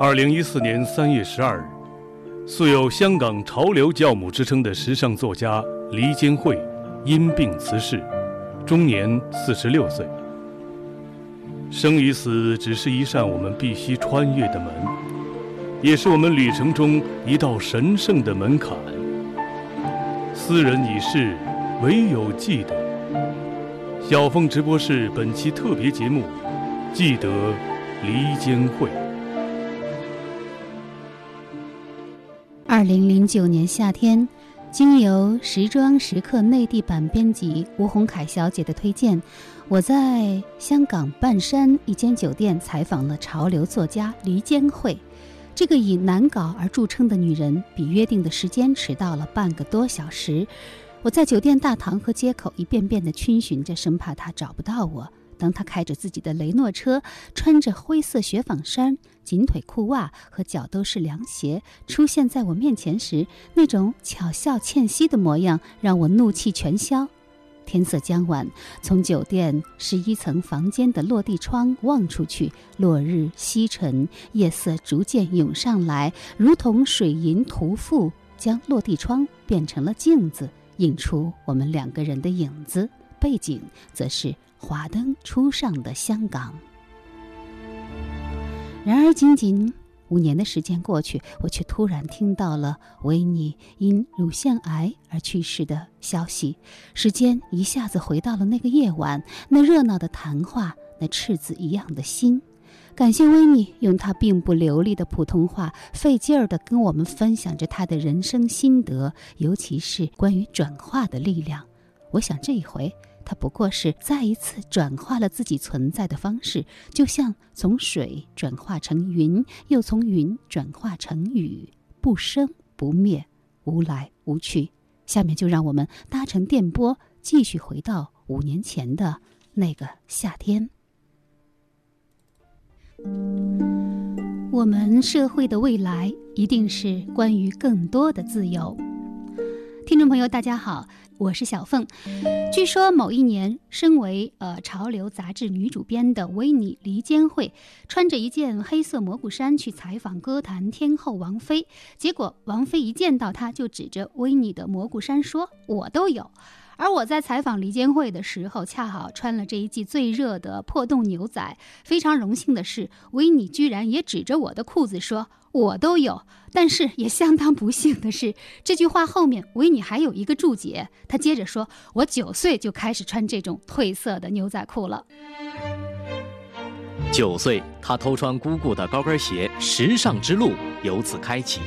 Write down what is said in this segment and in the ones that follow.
二零一四年三月十二日，素有“香港潮流教母”之称的时尚作家黎坚惠因病辞世，终年四十六岁。生与死只是一扇我们必须穿越的门，也是我们旅程中一道神圣的门槛。斯人已逝，唯有记得。小凤直播室本期特别节目，记得黎坚惠。二零零九年夏天。经由时装时刻内地版编辑吴红凯小姐的推荐，我在香港半山一间酒店采访了潮流作家黎坚惠。这个以难搞而著称的女人，比约定的时间迟到了半个多小时。我在酒店大堂和街口一遍遍地逡巡着，生怕她找不到我。当她开着自己的雷诺车，穿着灰色雪纺衫、紧腿裤袜和脚都是凉鞋出现在我面前时，那种巧笑倩兮的模样让我怒气全消。天色将晚，从酒店十一层房间的落地窗望出去，落日西沉，夜色逐渐涌上来，如同水银涂覆，将落地窗变成了镜子，映出我们两个人的影子。背景则是。华灯初上的香港。然而，仅仅五年的时间过去，我却突然听到了维尼因乳腺癌而去世的消息。时间一下子回到了那个夜晚，那热闹的谈话，那赤子一样的心。感谢维尼用他并不流利的普通话，费劲儿地跟我们分享着他的人生心得，尤其是关于转化的力量。我想这一回。它不过是再一次转化了自己存在的方式，就像从水转化成云，又从云转化成雨，不生不灭，无来无去。下面就让我们搭乘电波，继续回到五年前的那个夏天。我们社会的未来一定是关于更多的自由。听众朋友，大家好。我是小凤。据说某一年，身为呃潮流杂志女主编的维尼黎坚惠，穿着一件黑色蘑菇衫去采访歌坛天后王菲。结果王菲一见到她，就指着维尼的蘑菇衫说：“我都有。”而我在采访黎坚惠的时候，恰好穿了这一季最热的破洞牛仔。非常荣幸的是，维尼居然也指着我的裤子说：“我都有。”但是也相当不幸的是，这句话后面维尼还有一个注解。他接着说：“我九岁就开始穿这种褪色的牛仔裤了。”九岁，他偷穿姑姑的高跟鞋，时尚之路由此开启。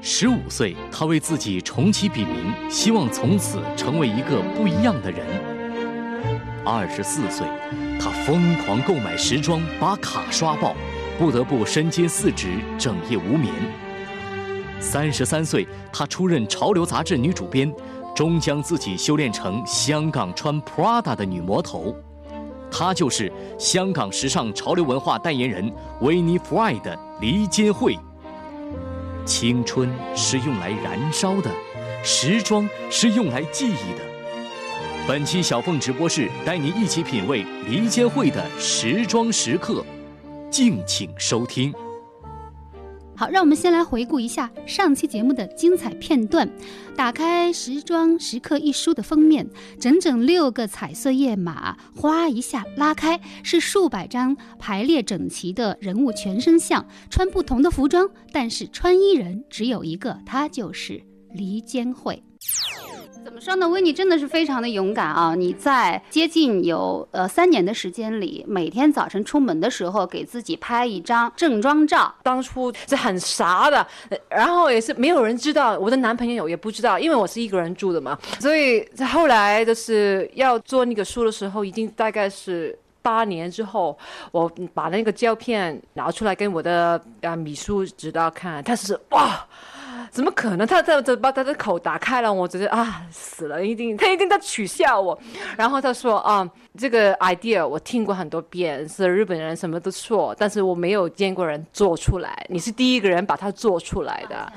十五岁，他为自己重启笔名，希望从此成为一个不一样的人。二十四岁，他疯狂购买时装，把卡刷爆，不得不身兼四职，整夜无眠。三十三岁，她出任潮流杂志女主编，终将自己修炼成香港穿 Prada 的女魔头。她就是香港时尚潮流文化代言人维尼弗爱的黎坚惠。青春是用来燃烧的，时装是用来记忆的。本期小凤直播室带你一起品味黎坚惠的时装时刻，敬请收听。好，让我们先来回顾一下上期节目的精彩片段。打开《时装时刻》一书的封面，整整六个彩色页码，哗一下拉开，是数百张排列整齐的人物全身像，穿不同的服装，但是穿衣人只有一个，他就是黎坚慧。怎么说呢？维尼真的是非常的勇敢啊！你在接近有呃三年的时间里，每天早晨出门的时候，给自己拍一张正装照。当初是很傻的，然后也是没有人知道，我的男朋友也不知道，因为我是一个人住的嘛。所以在后来就是要做那个书的时候，已经大概是八年之后，我把那个胶片拿出来跟我的啊秘书指导看，他是哇。怎么可能？他他他把他的口打开了，我觉得啊，死了，一定他一定在取笑我。然后他说啊，这个 idea 我听过很多遍，是日本人什么都说，但是我没有见过人做出来。你是第一个人把它做出来的。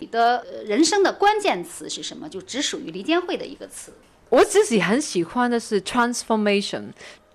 你的人生的关键词是什么？就只属于黎坚惠的一个词。我自己很喜欢的是 transformation，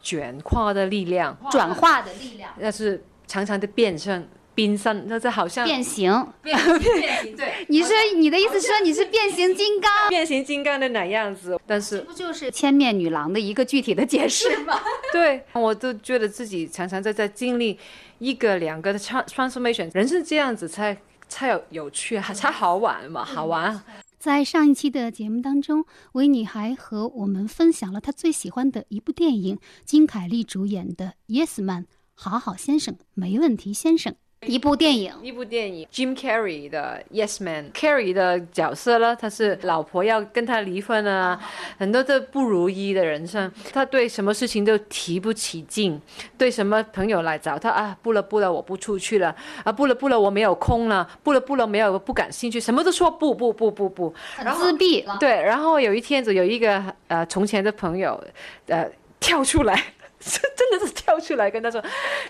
转化的力量，转化的力量。那是。常常的变身。变身，那这好像变形，变变形，对，你是你的意思是说你是变形金刚？变形金刚的哪样子，但是不就是千面女郎的一个具体的解释吗？对，我都觉得自己常常在在经历一个两个的 transformation，人是这样子才才有有趣，才好玩嘛，好玩。在上一期的节目当中，维尼还和我们分享了他最喜欢的一部电影，金凯利主演的《Yes Man》，好好先生，没问题先生。一部电影，一部电影，Jim Carrey 的 Yes Man，Carrey 的角色呢，他是老婆要跟他离婚啊，很多的不如意的人生，他对什么事情都提不起劲，对什么朋友来找他啊，不了不了，我不出去了啊，不了不了，我没有空了，不了不了，没有不感兴趣，什么都说不不不不不，很自闭了。对，然后有一天子有一个呃从前的朋友，呃跳出来。真的是跳出来跟他说：“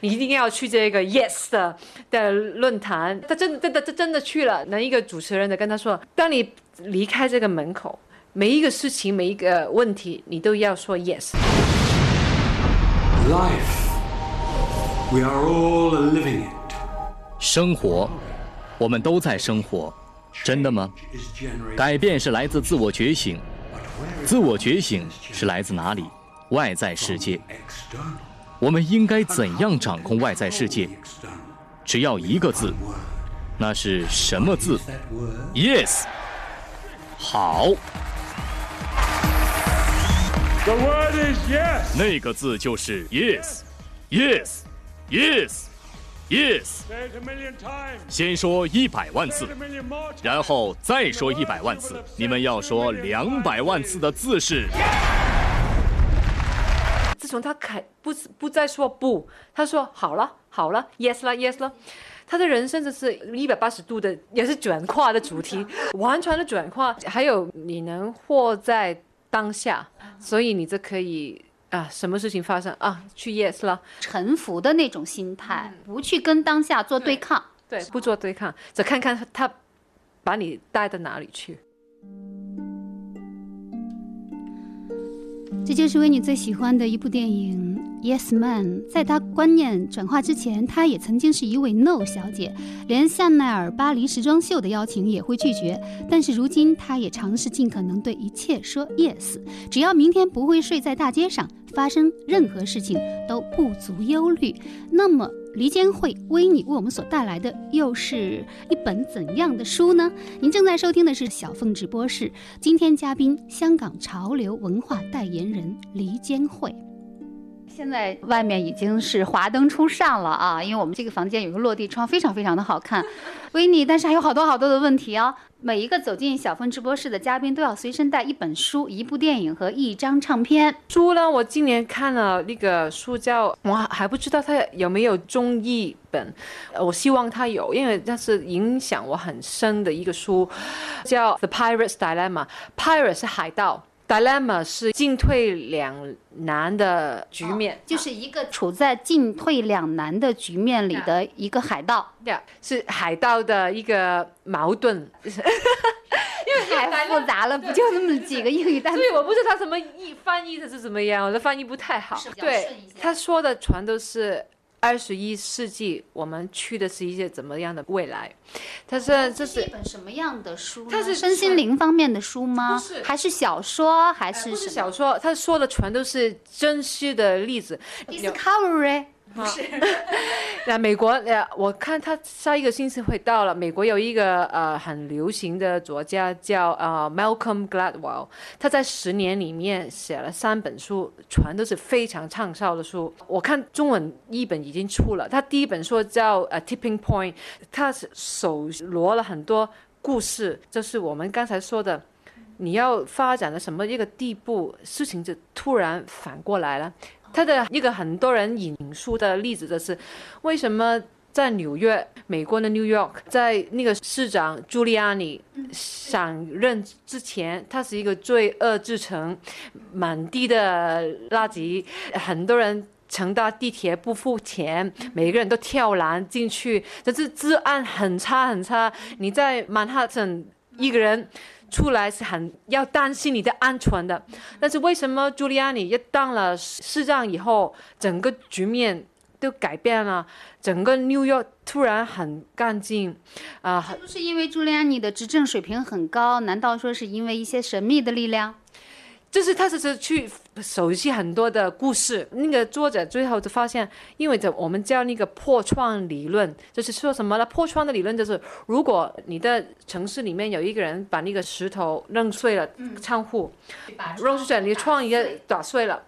你一定要去这个 Yes 的的论坛。”他真的真的真真的去了。那一个主持人的跟他说：“当你离开这个门口，每一个事情，每一个问题，你都要说 Yes。” Life, we are all living it. 生活，我们都在生活，真的吗？改变是来自自我觉醒，自我觉醒是来自哪里？外在世界，我们应该怎样掌控外在世界？只要一个字，那是什么字？Yes，好。那个字就是 Yes，Yes，Yes，Yes。先说一百万次，然后再说一百万次。你们要说两百万次的字是。自从他开不不再说不，他说好了好了，yes 了 yes 了，他的人生就是一百八十度的，也是转化的主题，完全的转化。还有你能活在当下，所以你这可以啊，什么事情发生啊，去 yes 了，臣服的那种心态，不去跟当下做对抗，对，不做对抗，只看看他把你带到哪里去。这就是为你最喜欢的一部电影《Yes Man》。在他观念转化之前，他也曾经是一位 No 小姐，连香奈儿巴黎时装秀的邀请也会拒绝。但是如今，他也尝试尽可能对一切说 Yes，只要明天不会睡在大街上，发生任何事情都不足忧虑。那么。黎坚会为你为我们所带来的又是一本怎样的书呢？您正在收听的是小凤直播室，今天嘉宾香港潮流文化代言人黎坚会。现在外面已经是华灯初上了啊，因为我们这个房间有个落地窗，非常非常的好看。维尼，但是还有好多好多的问题哦。每一个走进小峰直播室的嘉宾都要随身带一本书、一部电影和一张唱片。书呢，我今年看了那个书叫，我还不知道它有没有中译本，我希望它有，因为那是影响我很深的一个书，叫《The Pirate's Dilemma》，Pirate 是海盗。Dilemma 是进退两难的局面，就是一个处在进退两难的局面里的一个海盗，对，是海盗的一个矛盾，因为太复杂了，不就那么几个英语单词？所以我不知道他怎么译翻译的是怎么样，我的翻译不太好。对，他说的全都是。二十一世纪，我们去的是一些怎么样的未来？他是这是一本什么样的书？它是身心灵方面的书吗？不是，还是小说？还是不是小说？他说的全都是真实的例子。Discovery。不是，那美国呃，我看他下一个星期会到了。美国有一个呃很流行的作家叫呃 Malcolm Gladwell，他在十年里面写了三本书，全都是非常畅销的书。我看中文一本已经出了，他第一本书叫呃 Tipping Point，他是手罗了很多故事，就是我们刚才说的，你要发展到什么一个地步，事情就突然反过来了。他的一个很多人引述的例子就是，为什么在纽约，美国的 New York，在那个市长朱利安尼上任之前，他是一个罪恶之城，满地的垃圾，很多人乘搭地铁不付钱，每个人都跳栏进去，但是治安很差很差。你在曼哈顿一个人。出来是很要担心你的安全的，但是为什么朱利安尼一当了市长以后，整个局面都改变了，整个纽约突然很干净，啊、就是因为朱利安尼的执政水平很高？难道说是因为一些神秘的力量？就是他只是去熟悉很多的故事。那个作者最后就发现，因为这我们叫那个破窗理论，就是说什么呢？破窗的理论就是，如果你的城市里面有一个人把那个石头扔碎了窗户，扔碎了，你的窗也打碎了。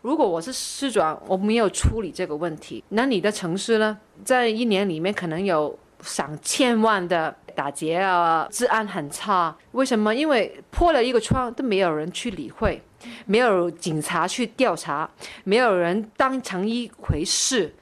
如果我是市长，我没有处理这个问题，那你的城市呢，在一年里面可能有上千万的打劫啊，治安很差。为什么？因为破了一个窗都没有人去理会，没有警察去调查，没有人当成一回事。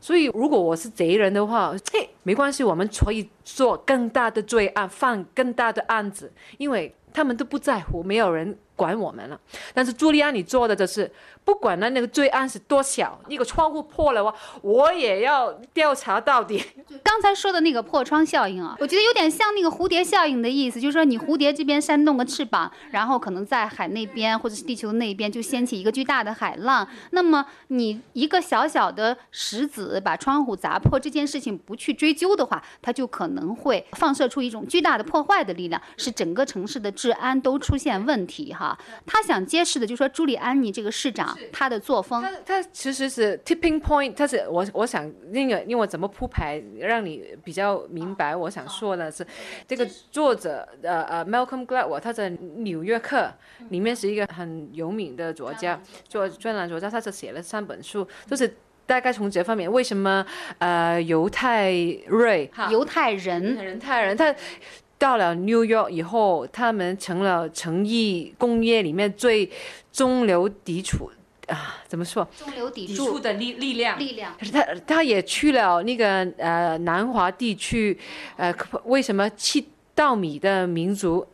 所以，如果我是贼人的话，嘿，没关系，我们可以做更大的罪案，犯更大的案子，因为他们都不在乎，没有人管我们了。但是朱利安你做的就是，不管那那个罪案是多小，一个窗户破了，我我也要调查到底。刚才说的那个破窗效应啊，我觉得有点像那个蝴蝶效应的意思，就是说你蝴蝶这边扇动个翅膀，然后可能在海那边或者是地球那边就掀起一个巨大的海浪。那么你一个小小的石子把窗户砸破这件事情不去追究的话，它就可能会放射出一种巨大的破坏的力量，使整个城市的治安都出现问题哈。他想揭示的就是说朱利安尼这个市长他的作风他他其实是 tipping point，他是我我想那个因为我怎么铺排让你比较明白，我想说的是，这个作者呃呃 Malcolm Gladwell，他在《纽约客》里面是一个很有名的作家，做专栏作家，他是写了三本书，就是。大概从这方面，为什么呃犹太瑞犹太人犹太人他到了 New York 以后，他们成了成衣工业里面最中流砥柱啊，怎么说？中流砥砥柱柱的力力量。力量。可是他他也去了那个呃南华地区，呃，为什么吃稻米的民族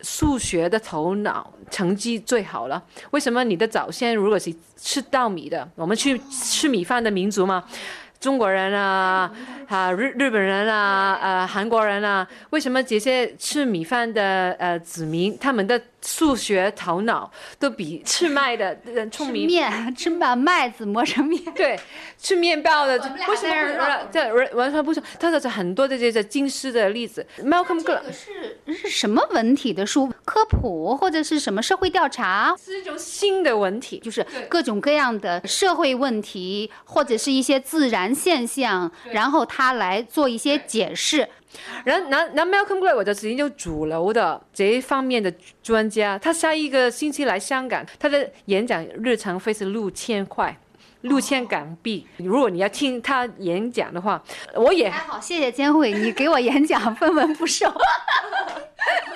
数学的头脑成绩最好了？为什么你的早先如果是吃稻米的，我们去吃米饭的民族吗？中国人啊，啊日日本人啊，呃韩国人啊，为什么这些吃米饭的呃子民，他们的数学头脑都比 吃麦的人聪吃明？面，吃把麦子磨成面。对，吃面包的，们俩为什么这完完全不是？他的很多的这些近视的例子，Malcolm 这 Gladwell 个是是什么文体的书？科普或者是什么社会调查？是一种新的文体，就是各种各样的社会问题，或者是一些自然现象，然后他来做一些解释。然后，然然 Malcolm Gladwell 就是一种主流的这一方面的专家，他下一个星期来香港，他的演讲日程费是六千块。六千港币，如果你要听他演讲的话，我也还好，谢谢监会，你给我演讲分文不收。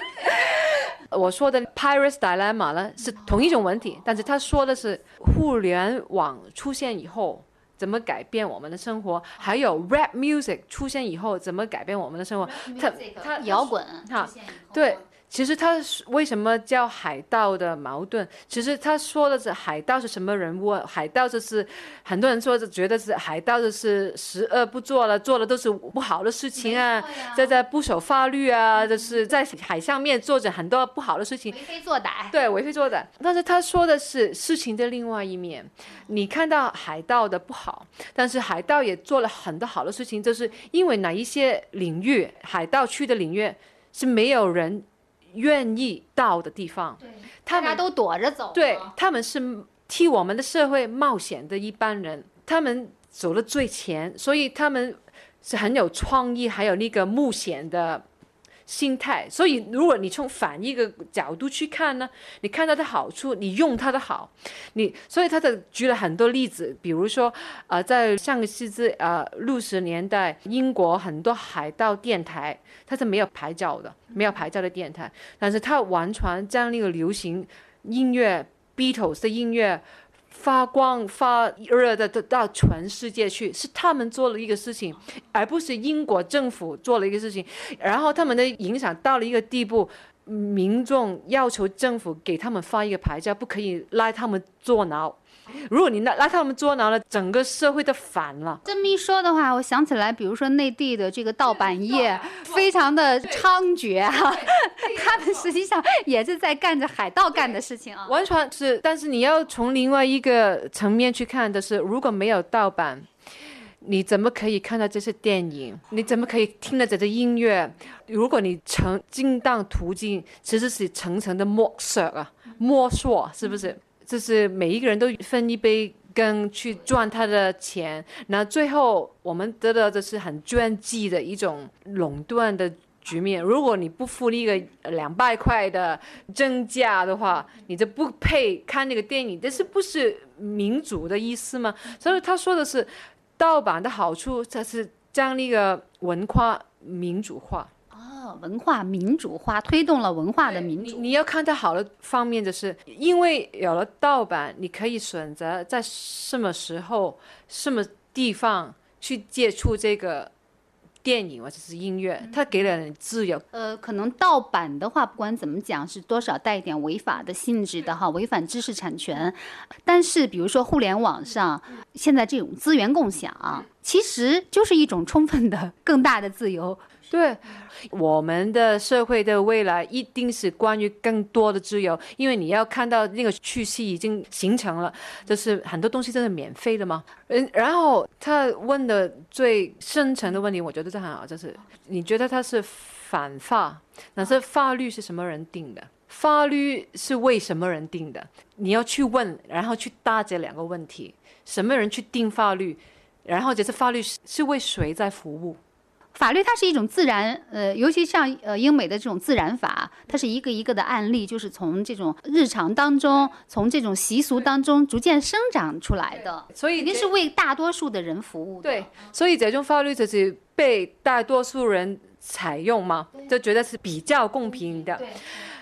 我说的 Pirates Dilemma 呢是同一种问题，但是他说的是互联网出现以后怎么改变我们的生活，还有 rap music 出现以后怎么改变我们的生活。它它摇滚哈对，其实他是为什么叫海盗的矛盾？其实他说的是海盗是什么人物？海盗就是很多人说是觉得是海盗就是十恶不作了，做的都是不好的事情啊，在在不守法律啊，就是在海上面做着很多不好的事情。为非作歹。对，为非作歹。但是他说的是事情的另外一面。你看到海盗的不好，但是海盗也做了很多好的事情，就是因为哪一些领域，海盗区的领域是没有人愿意到的地方，他们都躲着走。对，他们是替我们的社会冒险的一般人，他们走了最前，所以他们是很有创意，还有那个冒险的心态。所以，如果你从反一个角度去看呢，你看它的好处，你用它的好，你所以他的举了很多例子，比如说，呃，在上个世纪呃六十年代，英国很多海盗电台，它是没有牌照的，没有牌照的电台，但是它完全将那个流行音乐 Beatles 的音乐发光发热的到到全世界去，是他们做了一个事情，而不是英国政府做了一个事情。然后他们的影响到了一个地步，民众要求政府给他们发一个牌照，不可以拉他们坐牢。如果你拉拉他们坐牢了，整个社会都反了。这么一说的话，我想起来，比如说内地的这个盗版业 非常的猖獗啊，他们实际上也是在干着海盗干的事情啊。完全是，但是你要从另外一个层面去看的是，如果没有盗版，你怎么可以看到这些电影？你怎么可以听到这些音乐？如果你成进当途径，其实是层层的摸索啊，摸索是不是？就是每一个人都分一杯羹去赚他的钱，那最后我们得到的是很专制的一种垄断的局面。如果你不付那个两百块的正价的话，你就不配看那个电影。这是不是民主的意思吗？所以他说的是。盗版的好处，它是将那个文化民主化。哦，文化民主化推动了文化的民主。你要看它好的方面，就是因为有了盗版，你可以选择在什么时候、什么地方去接触这个。电影或者是音乐，它给了人自由。呃，可能盗版的话，不管怎么讲，是多少带一点违法的性质的哈，违反知识产权。但是，比如说互联网上现在这种资源共享，其实就是一种充分的、更大的自由。对，我们的社会的未来一定是关于更多的自由，因为你要看到那个趋势已经形成了，就是很多东西都是免费的嘛。嗯，然后他问的最深层的问题，我觉得这很好，就是你觉得他是反法，那是法律是什么人定的？法律是为什么人定的？你要去问，然后去搭这两个问题：什么人去定法律？然后就是法律是为谁在服务？法律它是一种自然，呃，尤其像呃英美的这种自然法，它是一个一个的案例，就是从这种日常当中，从这种习俗当中逐渐生长出来的，所以肯定是为大多数的人服务的。对，所以这种法律就是被大多数人采用嘛，就觉得是比较公平的。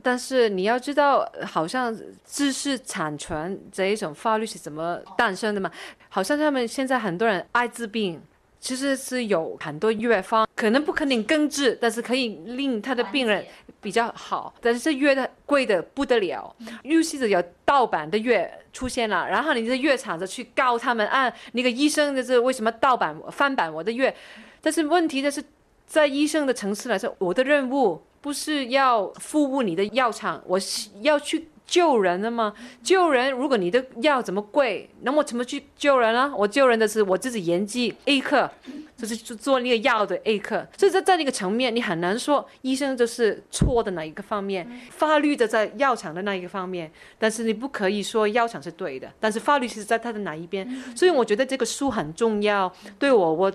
但是你要知道，好像知识产权这一种法律是怎么诞生的嘛？好像他们现在很多人艾滋病。其实是有很多药方，可能不可能根治，但是可以令他的病人比较好。但是药的贵的不得了，尤其是有盗版的药出现了，然后你的药厂子去告他们，啊，那个医生就是为什么盗版翻版我的药？但是问题就是，在医生的层次来说，我的任务不是要服务你的药厂，我是要去。救人的吗？救人，如果你的药怎么贵，那我怎么去救人呢？我救人的是我自己研制 A 克，就是做那个药的 A 克。所以在在那个层面，你很难说医生就是错的哪一个方面，法律的在药厂的那一个方面。但是你不可以说药厂是对的，但是法律是在他的哪一边。所以我觉得这个书很重要，对我我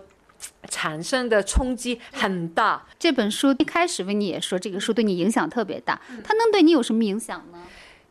产生的冲击很大。这本书一开始维尼也说，这个书对你影响特别大，它能对你有什么影响呢？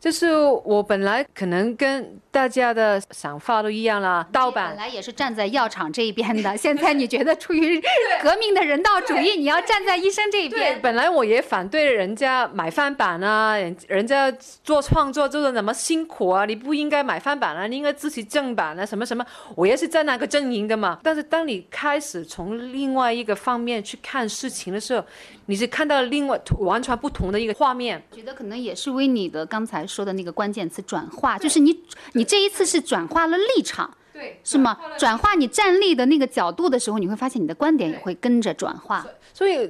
就是我本来可能跟大家的想法都一样啦，盗版本来也是站在药厂这一边的，现在你觉得出于 革命的人道主义，你要站在医生这一边。本来我也反对人家买翻版啊，人人家做创作做的那么辛苦啊，你不应该买翻版啊，你应该支持正版啊，什么什么，我也是在那个阵营的嘛。但是当你开始从另外一个方面去看事情的时候，你是看到另外完全不同的一个画面。觉得可能也是为你的刚才。说的那个关键词转化，就是你，你这一次是转化了立场，对，是吗？转化你站立的那个角度的时候，你会发现你的观点也会跟着转化。所以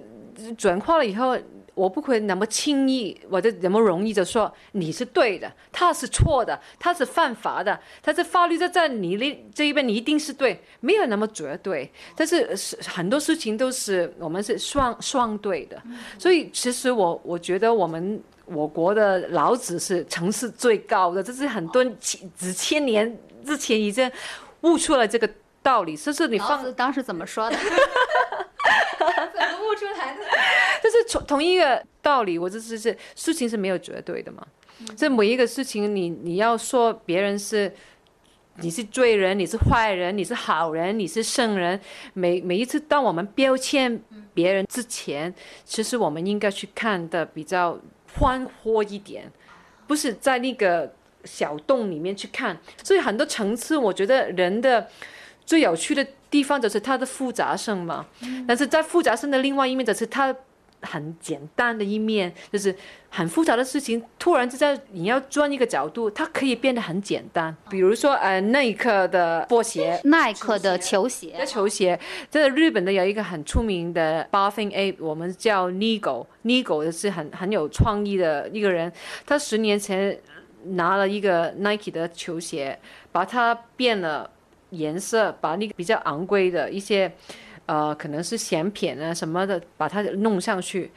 转化了以后，我不会那么轻易，或者那么容易的说你是对的，他是错的，他是犯法的，他是法律在在你那这一边，你一定是对，没有那么绝对。但是是很多事情都是我们是双双对的，所以其实我我觉得我们。我国的老子是层次最高的，这是很多几几千年之前已经悟出了这个道理。这是你放当时怎么说的？怎么悟出来的？这是从同一个道理。我这是是事情是没有绝对的嘛？这每一个事情，你你要说别人是你是罪人，你是坏人，你是好人，你是圣人。每每一次当我们标签别人之前，其实我们应该去看的比较。宽阔一点，不是在那个小洞里面去看，所以很多层次，我觉得人的最有趣的地方就是它的复杂性嘛。但是在复杂性的另外一面，就是它。很简单的一面，就是很复杂的事情，突然之间你要转一个角度，它可以变得很简单。比如说，呃，耐克的波鞋，耐克的球鞋，球鞋，在日本的有一个很出名的 Bathing Ape，我们叫 Nigo，Nigo 是很很有创意的一个人，他十年前拿了一个 Nike 的球鞋，把它变了。颜色，把那个比较昂贵的一些，呃，可能是显品啊什么的，把它弄上去。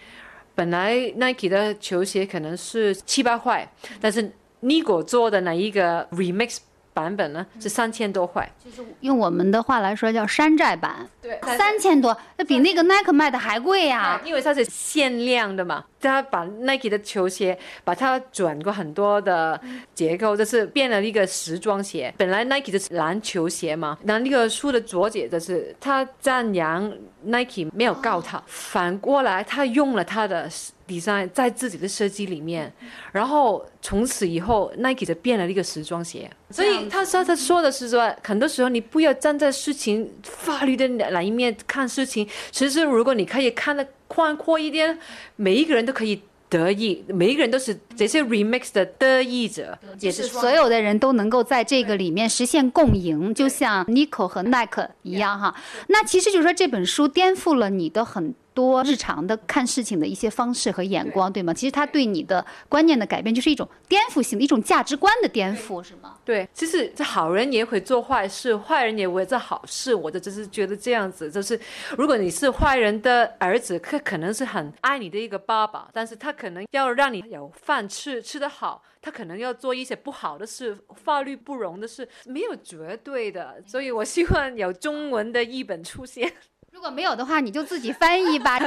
本来 Nike 的球鞋可能是七八块，但是 Nigo 做的那一个 remix 版本呢是三千多块。就是用我们的话来说叫山寨版，对三千多，那比那个 Nike 卖的还贵呀、因为它是限量的嘛，他把 Nike 的球鞋把它转过很多的结构，就是变了一个时装鞋。本来 Nike 的是篮球鞋嘛，那那个书的作者就是他赞扬 Nike 没有告他，反过来他用了他的 design 在自己的设计里面，然后从此以后 Nike 就变了一个时装鞋。所以他说他说的是说，很多时候你不要站在事情法律的哪一面看事情，其实如果你可以看得宽阔一点，每一个人都可以得益，每一个人都是这些 remix 的得益者，也是所有的人都能够在这个里面实现共赢，就像 Nico 和 Nike 一样哈。那其实就是说这本书颠覆了你的很多日常的看事情的一些方式和眼光，对吗？其实他对你的观念的改变就是一种颠覆性的一种价值观的颠覆，是吗？对，其实这好人也会做坏事，坏人也会做好事。我的只是觉得这样子，就是如果你是坏人的儿子，可可能是很爱你的一个爸爸，但是他可能要让你有饭吃，吃得好，他可能要做一些不好的事，法律不容的事，没有绝对的。所以我希望有中文的译本出现。如果没有的话，你就自己翻译吧。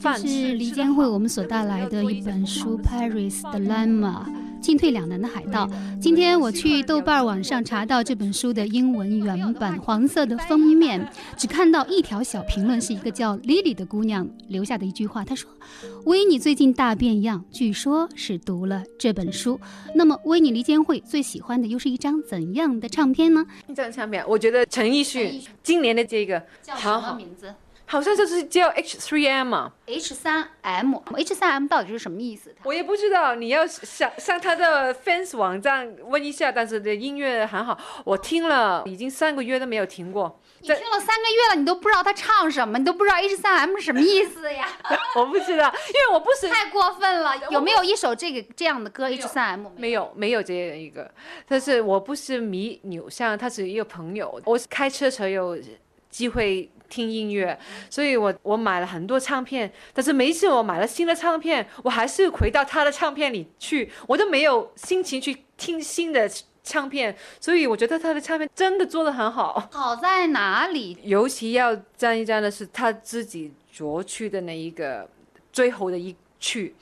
这是黎坚慧我们所带来的一本书《Paris Dilemma》。进退两难的海盗。今天我去豆瓣网上查到这本书的英文原版，黄色的封面，只看到一条小评论，是一个叫 Lily 的姑娘留下的一句话。她说：“维尼最近大变样，据说是读了这本书。那么，维尼离间会最喜欢的又是一张怎样的唱片呢？这张唱片，我觉得陈奕迅今年的这个叫什么名字？好像就是叫 H3M 啊。H 三 M，H 三 M 到底是什么意思？我也不知道，你要上上他的 fans 网站问一下。但是这音乐很好，我听了已经三个月都没有停过。你听了三个月了，你都不知道他唱什么，你都不知道 H 三 M 是什么意思呀？我不知道，因为我不是太过分了。有没有一首这个这样的歌 H 三 M？没有，没有这样一个。但是我不是迷偶像，他是一个朋友。我开车才有机会。听音乐，所以我我买了很多唱片，但是每一次我买了新的唱片，我还是回到他的唱片里去，我都没有心情去听新的唱片，所以我觉得他的唱片真的做得很好。好在哪里？尤其要赞一赞的是他自己作曲的那一个最后的一曲。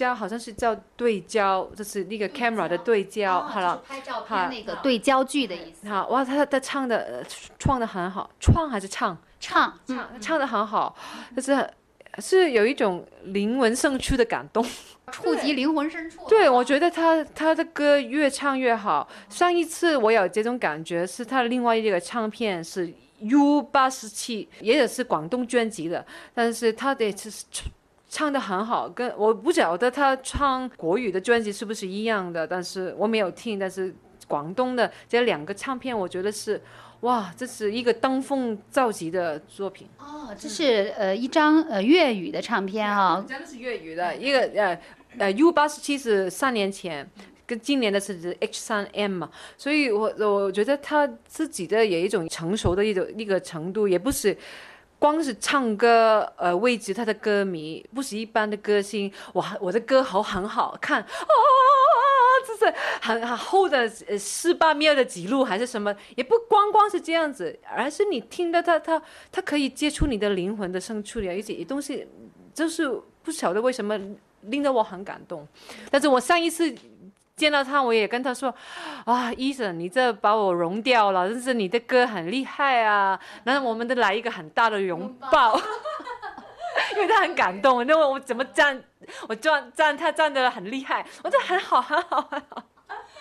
焦好像是叫对焦，就是那个 camera 的对焦，好了，拍照片那个。对焦距的意思。好哇，他他唱的创的很好，创还是唱？唱。唱唱的很好，就是是有一种灵魂深处的感动，触及灵魂深处。对，我觉得他他的歌越唱越好。上一次我有这种感觉是他的另外一个唱片是 U 八十七，也是广东专辑的，但是他的是。唱的很好，跟我不晓得他唱国语的专辑是不是一样的，但是我没有听。但是广东的这两个唱片，我觉得是，哇，这是一个登峰造极的作品。哦，这是呃一张呃粤语的唱片哈，真的是粤语的一个呃呃 U 八十七是三年前，跟今年的是 H 三 M 嘛，所以我我觉得他自己的有一种成熟的一种一个程度，也不是。光是唱歌，呃，位置他的歌迷不是一般的歌星，我我的歌喉很好看，哦，这是很很厚的呃四八秒的记录还是什么？也不光光是这样子，而是你听到他他他可以接触你的灵魂的深处的一些东西，就是不晓得为什么令得我很感动。但是我上一次。见到他，我也跟他说：“啊，医生，你这把我融掉了，但是你的歌很厉害啊！那我们得来一个很大的拥抱，因为他很感动。那我我怎么站？我站站他站的很厉害，我说很好，很好，很好。”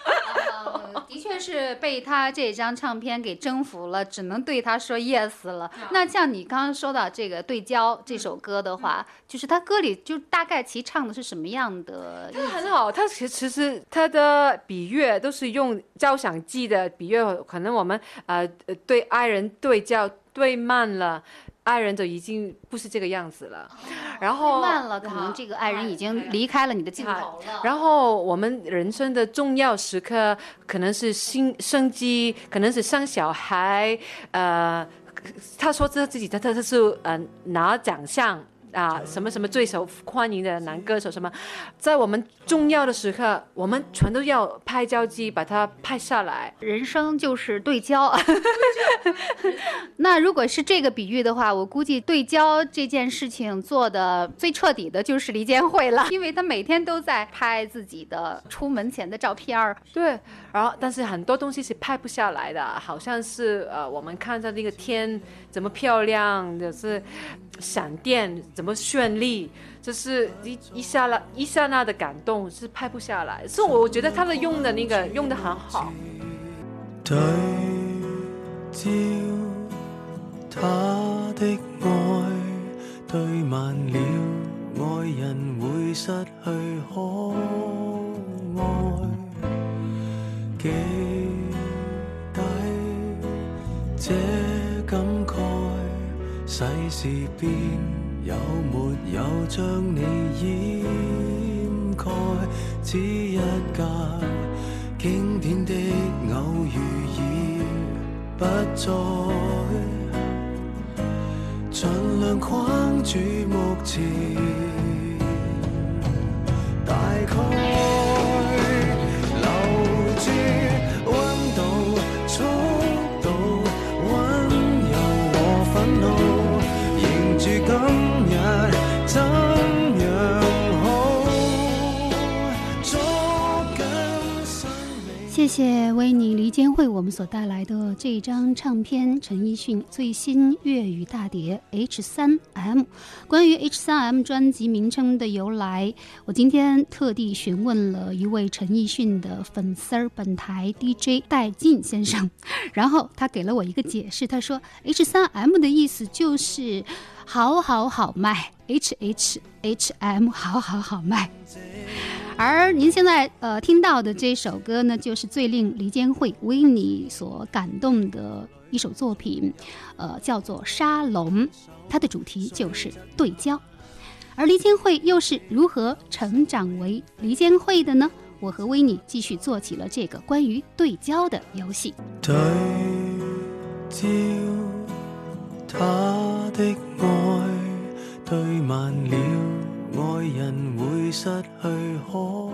呃，的确是被他这张唱片给征服了，只能对他说 yes 了。那像你刚刚说到这个《对焦》这首歌的话，就是他歌里就大概其唱的是什么样的？他很好，他其实其实他的比喻都是用交响记的比喻，可能我们呃对爱人对焦对慢了。爱人就已经不是这个样子了，然后慢了，可能这个爱人已经离开了你的镜头了。然后我们人生的重要时刻，可能是新生机，可能是生小孩，呃，他说他自己他他他是呃拿奖项。啊，什么什么最受欢迎的男歌手什么，在我们重要的时刻，我们全都要拍胶机把它拍下来。人生就是对焦。那如果是这个比喻的话，我估计对焦这件事情做的最彻底的就是李健会了，因为他每天都在拍自己的出门前的照片儿。对，然后但是很多东西是拍不下来的，好像是呃，我们看到那个天怎么漂亮，就是闪电。怎么绚丽？就是一一下那一刹那的感动是拍不下来，所以我觉得他的用的那个用的很好。对焦他的爱，对慢了，爱人会失去可爱。记低这，世事变。有没有将你掩盖？只一架经典的偶遇已不再，尽量框住目前，大概留住温度。今日。谢为你离间会我们所带来的这张唱片，陈奕迅最新粤语大碟《H 三 M》。关于 H 三 M 专辑名称的由来，我今天特地询问了一位陈奕迅的粉丝儿，本台 DJ 戴进先生，然后他给了我一个解释，他说 H 三 M 的意思就是好好好卖，H H H M 好好好卖。而您现在呃听到的这首歌呢，就是最令黎坚惠为你所感动的一首作品，呃，叫做《沙龙》，它的主题就是对焦。而黎坚惠又是如何成长为黎坚惠的呢？我和维尼继续做起了这个关于对焦的游戏。对焦，他的爱对慢了。爱人会失去可。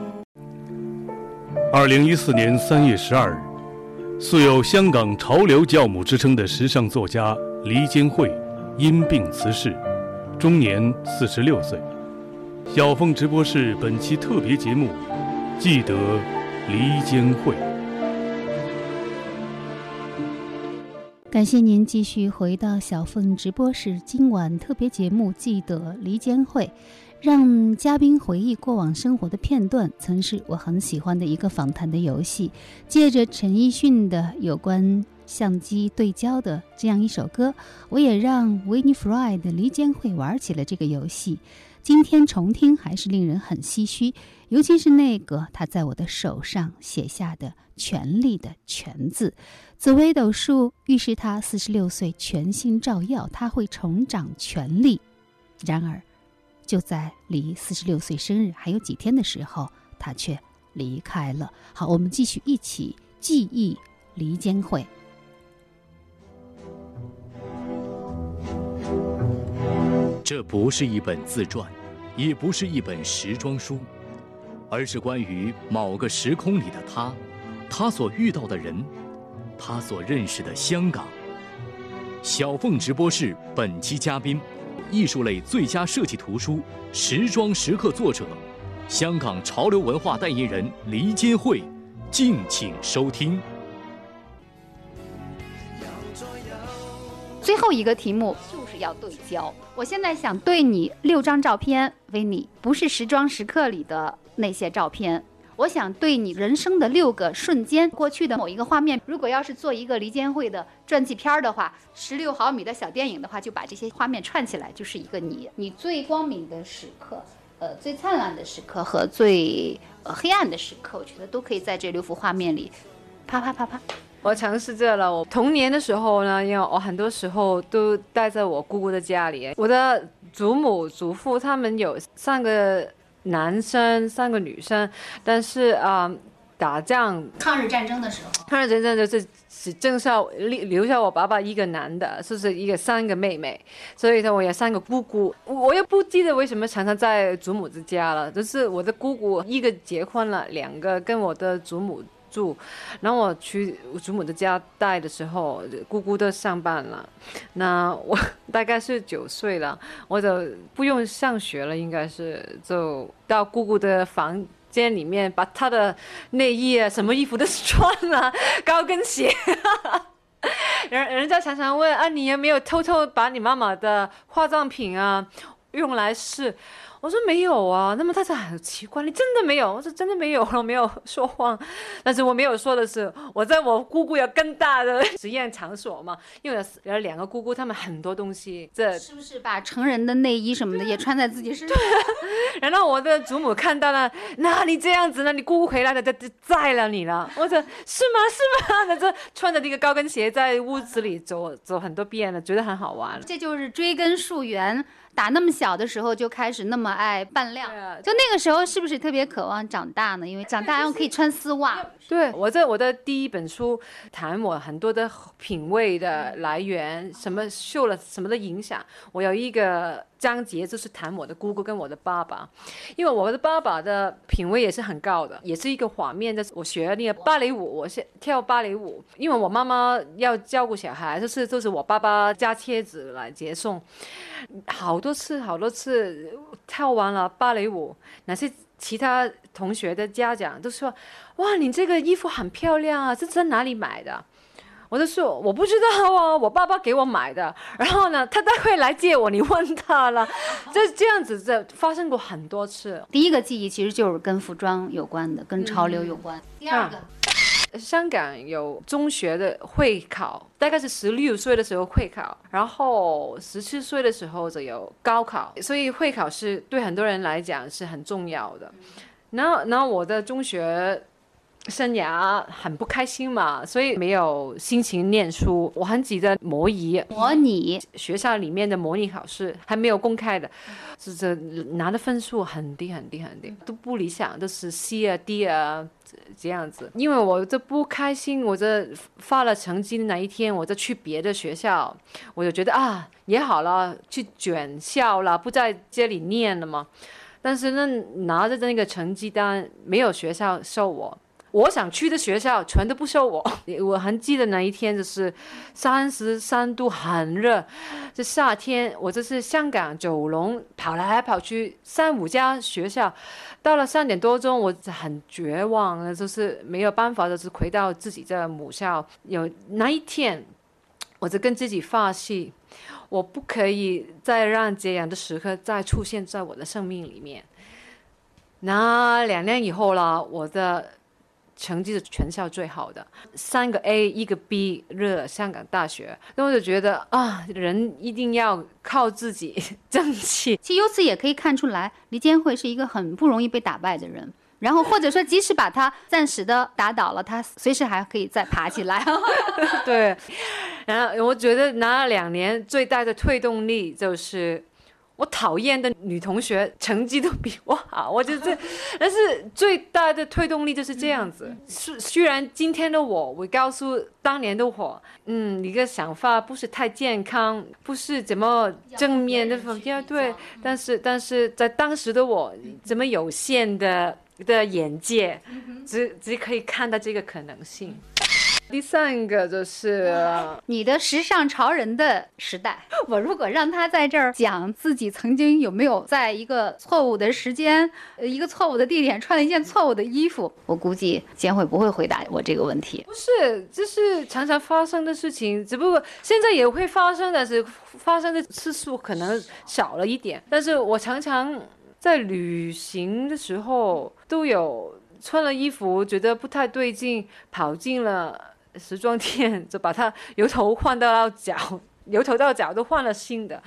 二零一四年三月十二日，素有“香港潮流教母”之称的时尚作家黎坚惠因病辞世，终年四十六岁。小凤直播室本期特别节目，记得黎坚惠。感谢您继续回到小凤直播室，今晚特别节目，记得黎坚惠。让嘉宾回忆过往生活的片段，曾是我很喜欢的一个访谈的游戏。借着陈奕迅的有关相机对焦的这样一首歌，我也让维尼弗莱的黎坚惠玩起了这个游戏。今天重听还是令人很唏嘘，尤其是那个他在我的手上写下的“权力”的“权”字。紫微斗数预示他四十六岁全新照耀，他会重掌权力。然而。就在离四十六岁生日还有几天的时候，他却离开了。好，我们继续一起记忆离间会。这不是一本自传，也不是一本时装书，而是关于某个时空里的他，他所遇到的人，他所认识的香港。小凤直播室本期嘉宾。艺术类最佳设计图书《时装时刻》作者，香港潮流文化代言人黎金惠，敬请收听。最后一个题目就是要对焦。我现在想对你六张照片，维尼，不是《时装时刻》里的那些照片。我想对你人生的六个瞬间，过去的某一个画面，如果要是做一个离间会的传记片儿的话，十六毫米的小电影的话，就把这些画面串起来，就是一个你，你最光明的时刻，呃，最灿烂的时刻和最呃黑暗的时刻，我觉得都可以在这六幅画面里，啪啪啪啪，我尝试着了。我童年的时候呢，因为我很多时候都待在我姑姑的家里。我的祖母、祖父他们有三个男生，三个女生，但是啊、打仗抗日战争的时候，抗日战争就是只剩下留留下我爸爸一个男的，就是一个三个妹妹，所以呢，我有三个姑姑。我也不记得为什么常常在祖母之家了，就是我的姑姑一个结婚了，两个跟我的祖母。住，然后我去祖母的家带的时候，姑姑都上班了，那我 大概是九岁了，我就不用上学了，应该是就到姑姑的房间里面，把她的内衣啊，什么衣服都 穿了，高跟鞋。人人家常常问啊，你有没有偷偷把你妈妈的化妆品啊用来试？我说没有啊，那么他说很奇怪，你真的没有？我说真的没有，我没有 说谎。但是我没有说的是，我在我姑姑有更大的 实验场所嘛，因为有有两个姑姑，她们很多东西，这是不是把成人的内衣什么的也穿在自己身上？然后我的祖母看到了，那你这样子呢？你姑姑回来了，就就宰了你了。我说是吗？是吗？那这穿着那个高跟鞋在屋子里走走很多遍了，觉得很好玩。这就是追根溯源，打那么小的时候就开始那么爱扮靓就那个时候是不是特别渴望长大呢？因为长大然后可以穿丝袜。对我在我的第一本书谈我很多的品味的来源，什么受了什么的影响。我有一个章节就是谈我的姑姑跟我的爸爸，因为我的爸爸的品味也是很高的，也是一个画面的。我学那个芭蕾舞，我是跳芭蕾舞，因为我妈妈要照顾小孩，就是就是我爸爸家妻子来接送，好多次好多次跳完了芭蕾舞，那些其他同学的家长都说。哇，你这个衣服很漂亮啊，这在哪里买的？我就说我不知道啊，我爸爸给我买的。然后呢，他待会来接我，你问他了。就 这样子，这发生过很多次。第一个记忆其实就是跟服装有关的，跟潮流有关。第二个，香港有中学的会考，大概是十六岁的时候会考，然后十七岁的时候就有高考，所以会考是对很多人来讲是很重要的。然后，然后我的中学。生涯很不开心嘛，所以没有心情念书。我很急着模拟模拟学校里面的模拟考试还没有公开的，是这拿的分数很低很低很低，都不理想，都是 C 啊 D 啊这样子。因为我这不开心，我这发了成绩的那一天，我就去别的学校，我就觉得啊也好了，去卷校了，不在这里念了嘛。但是呢，拿着那个成绩单，没有学校收我。我想去的学校全都不收我。我还记得那一天就是三十三度，很热。这夏天，我这是香港九龙跑来跑去三五家学校，到了三点多钟，我很绝望，就是没有办法，就是回到自己的母校。有那一天，我就跟自己发誓，我不可以再让这样的时刻再出现在我的生命里面。那两年以后了，我的。成绩是全校最好的，三个 A 一个 B，热香港大学，那我就觉得啊，人一定要靠自己 争气。其实由此也可以看出来，黎坚会是一个很不容易被打败的人。然后或者说，即使把他暂时的打倒了，他随时还可以再爬起来。对，然后我觉得拿了两年最大的推动力就是。我讨厌的女同学成绩都比我好，我就这，但是最大的推动力就是这样子。虽虽然今天的我，我告诉当年的我，嗯，你个想法不是太健康，不是怎么正面的方向，对，但是但是在当时的我，怎么有限的的眼界，只只可以看到这个可能性。第三个就是 你的时尚潮人的时代。我如果让他在这儿讲自己曾经有没有在一个错误的时间、一个错误的地点穿了一件错误的衣服，我估计监会不会回答我这个问题。不是，这是常常发生的事情，只不过现在也会发生，但是发生的次数可能少了一点。但是我常常在旅行的时候都有穿了衣服觉得不太对劲，跑进了。时装店就把它由头换到脚，由头到脚都换了新的，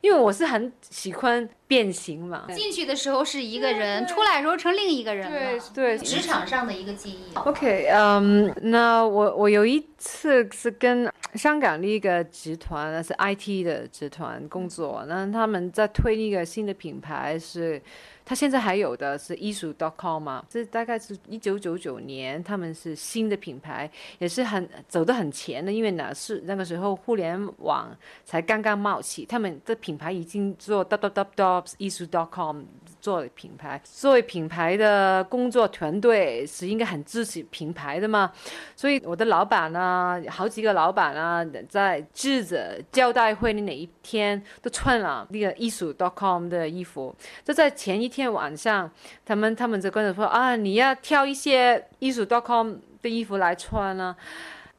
因为我是很喜欢变形嘛。进去的时候是一个人，出来的时候成另一个人对了。对，职场上的一个记忆。OK，嗯、那我我有一次是跟香港的一个集团，那是 IT 的集团工作，那他们在推一个新的品牌是。他现在还有的是艺术 .com 嘛，这大概是一九九九年，他们是新的品牌，也是很走得很前的，因为呢是那个时候互联网才刚刚冒起，他们的品牌已经做 dot dot dot dot 艺术 .com 做品牌，作为品牌的工作团队是应该很支持品牌的嘛，所以我的老板呢，好几个老板啊，在记者交代会的哪一天都穿了那个艺术 .com 的衣服，就在前一天晚上，他们他们就跟我说啊，你要挑一些艺术 .com 的衣服来穿呢、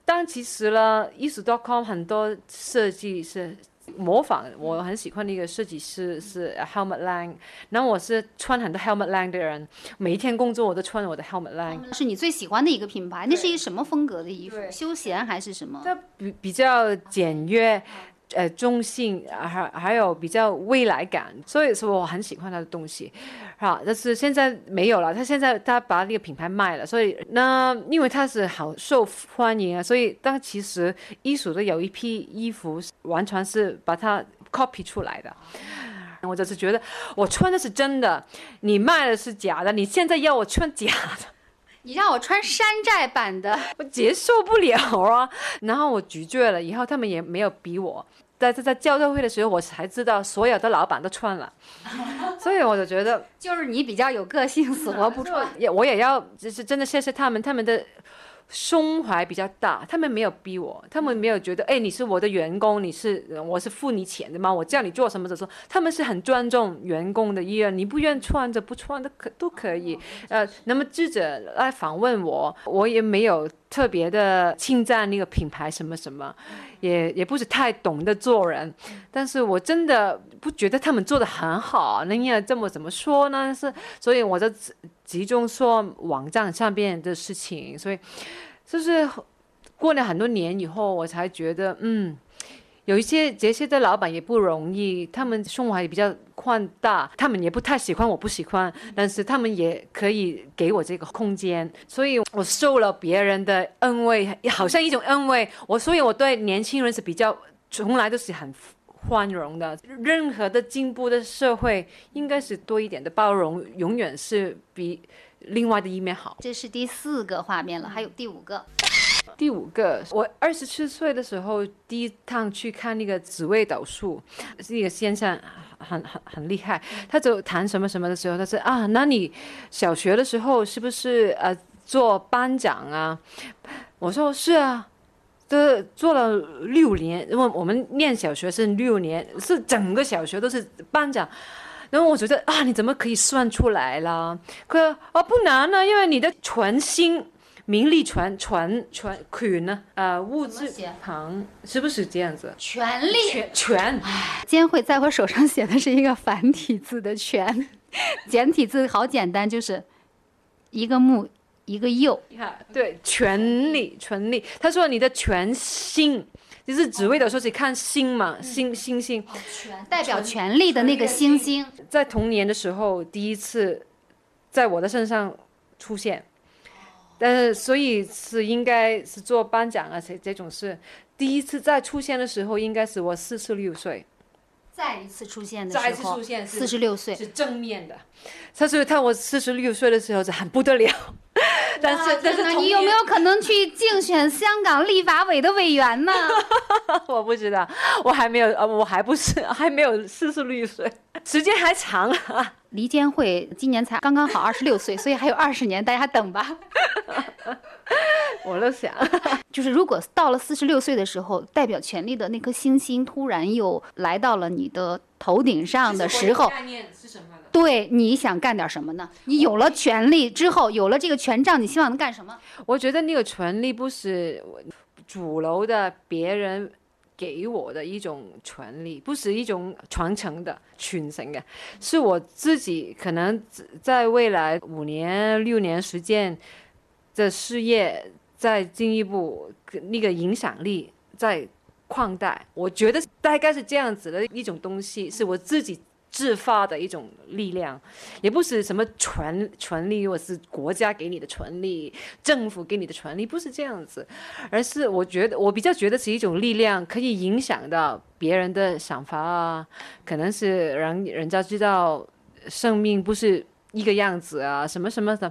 但其实呢，艺术 .com 很多设计是模仿我很喜欢的一个设计师是 Helmut Lang，然后我是穿很多 Helmut Lang 的人，每一天工作我都穿我的 Helmut Lang。是你最喜欢的一个品牌，那是一个什么风格的衣服？休闲还是什么？它比比较简约，呃，中性，还还有比较未来感，所以说我很喜欢他的东西，好，但是现在没有了，他现在他把那个品牌卖了，所以那因为他是好受欢迎啊，所以但其实艺术的有一批衣服完全是把它 copy 出来的。我就是觉得我穿的是真的，你卖的是假的，你现在要我穿假的，你让我穿山寨版的，我接受不了啊！然后我拒绝了，以后他们也没有逼我。在在在交流会的时候，我才知道所有的老板都穿了，所以我就觉得 就是你比较有个性，死活不穿。也我也要，就是真的谢谢他们，他们的胸怀比较大，他们没有逼我，他们没有觉得，哎，你是我的员工，你是我是付你钱的吗？我叫你做什么的时候，他们是很尊重员工的意愿，你不愿穿着不穿的可都可以。呃，那么记者来访问我，我也没有特别的侵占那个品牌什么什么，也也不是太懂得做人，但是我真的不觉得他们做的很好，那要这么怎么说呢？是，所以我就集集中说网站上边的事情，所以就是过了很多年以后，我才觉得，嗯，有一些这些的老板也不容易，他们胸怀也比较宽大，他们也不太喜欢我不喜欢，但是他们也可以给我这个空间，所以我受了别人的恩惠，好像一种恩惠，我所以我对年轻人是比较从来都是很。宽容的，任何的进步的社会应该是多一点的包容，永远是比另外的一面好。这是第四个画面了，还有第五个。第五个，我二十七岁的时候第一趟去看那个紫微斗数，是一个先生很很很厉害，他就谈什么什么的时候，他说啊，那你小学的时候是不是呃做班长啊？我说是啊。这做了六年，因为我们念小学是六年，是整个小学都是班长。然后我觉得啊，你怎么可以算出来了？可啊不难呢，因为你的全心名利权权权权呢，呃，物质旁是不是这样子？权利。权权今天会在我手上写的是一个繁体字的“权”，简体字好简单，就是一个木一个又。你看，对，权利权利。他说你的全心，就是紫微斗数是看星嘛，星星星。代表权力的那个星星，在童年的时候第一次在我的身上出现，但是所以是应该是做颁奖啊这这种事，第一次再出现的时候应该是我四十六岁，再一次出现的时候再一次，出现是四十六岁。是正面的，他说他我四十六岁的时候是很不得了，但是但是你有没有可能去竞选香港立法委的委员呢？我不知道，我还没有呃我还不是还没有四十六岁，时间还长啊。黎坚会今年才刚刚好二十六岁，所以还有二十年，大家等吧。我都想，就是如果到了四十六岁的时候，代表权力的那颗星星突然又来到了你的头顶上的时候，概念是什么呢？对，你想干点什么呢？你有了权力之后，有了这个权杖，你希望能干什么？我觉得那个权力不是我主楼的别人给我的一种权利，不是一种传承的、传承的，是我自己可能在未来五年、六年时间的事业再进一步那个影响力在扩大。我觉得大概是这样子的一种东西，是我自己自发的一种力量，也不是什么权权利，或是国家给你的权利，政府给你的权利，不是这样子，而是我觉得我比较觉得是一种力量，可以影响到别人的想法啊，可能是让人家知道生命不是一个样子啊，什么什么的。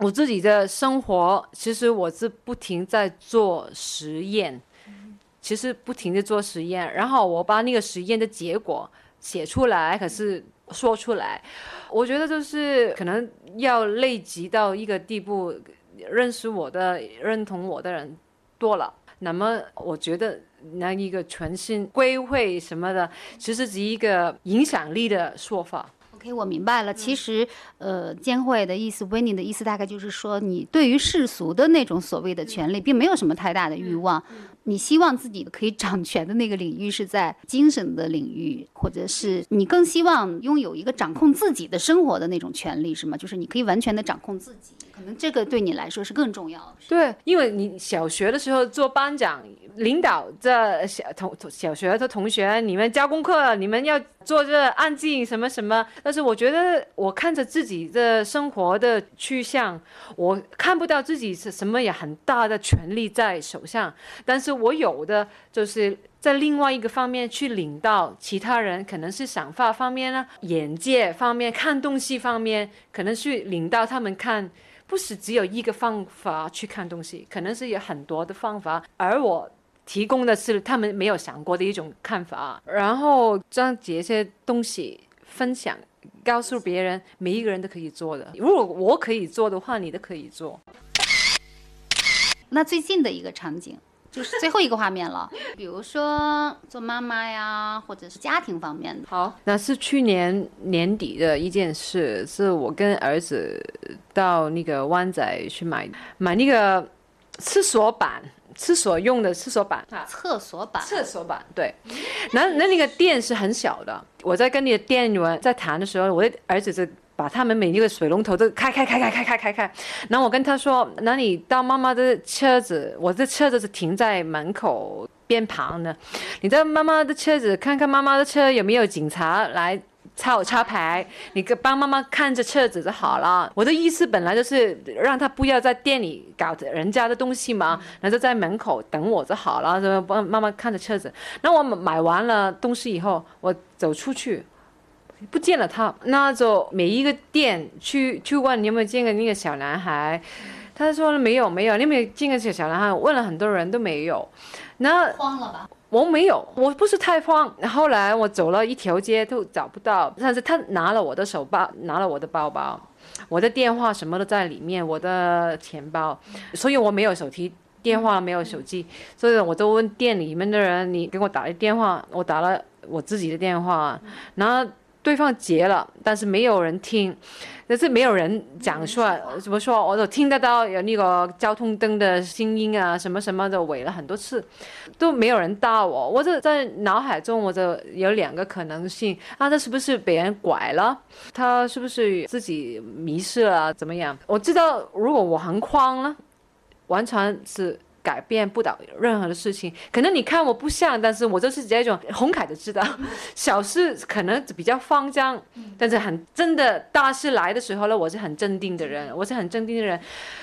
我自己的生活，其实我是不停在做实验，其实不停的做实验，然后我把那个实验的结果写出来，可是说出来，我觉得就是可能要累积到一个地步，认识我的、认同我的人多了，那么我觉得那一个全新归会什么的，其实是一个影响力的说法。OK，我明白了。其实，呃，监会的意思 w i n n i 的意思大概就是说，你对于世俗的那种所谓的权利，并没有什么太大的欲望。你希望自己可以掌权的那个领域是在精神的领域，或者是你更希望拥有一个掌控自己的生活的那种权利，是吗？就是你可以完全的掌控自己，可能这个对你来说是更重要的。对，因为你小学的时候做班长，领导这小同小学的同学，你们交功课，你们要做这安静什么什么。但是我觉得，我看着自己的生活的去向，我看不到自己是什么也很大的权利在手上，但是我有的就是。在另外一个方面去领到其他人，可能是想法方面呢，眼界方面，看东西方面，可能去领到他们看。不是只有一个方法去看东西，可能是有很多的方法，而我提供的是他们没有想过的一种看法，然后将这些东西分享，告诉别人，每一个人都可以做的。如果我可以做的话，你都可以做。那最近的一个场景。就是最后一个画面了，比如说做妈妈呀，或者是家庭方面的。好，那是去年年底的一件事，是我跟儿子到那个湾仔去买买那个厕所板，厕所用的厕所板。厕所板。厕所板，对。那那那个店是很小的，我在跟那个店员在谈的时候，我的儿子就。把他们每一个水龙头都开开开开开开开开，然后我跟他说：“那你到妈妈的车子，我的车子是停在门口边旁的，你到妈妈的车子看看妈妈的车有没有警察来插插牌，你帮妈妈看着车子就好了。”我的意思本来就是让他不要在店里搞人家的东西嘛，然后在门口等我就好了，就帮妈妈看着车子。那我买完了东西以后，我走出去。不见了他，那就每一个店去去问你有没有见过那个小男孩，他说没有没有，你有没有见过这个小男孩？问了很多人都没有，那慌了吧？我没有，我不是太慌。后来我走了一条街都找不到，但是他拿了我的手包，拿了我的包包，我的电话什么都在里面，我的钱包，所以我没有手提电话，没有手机，所以我都问店里面的人，你给我打一电话，我打了我自己的电话，然后。对方接了，但是没有人听，但是没有人讲出来。怎么说？我都听得到有那个交通灯的声音啊，什么什么的，尾了很多次，都没有人搭我。我就在脑海中，我就有两个可能性啊，他是不是被人拐了？他是不是自己迷失了？怎么样？我知道，如果我很慌了，完全是。改变不了任何的事情，可能你看我不像，但是我就是这种红凯的知道，小事可能比较慌张，但是很真的大事来的时候呢，我是很镇定的人，我是很镇定的人，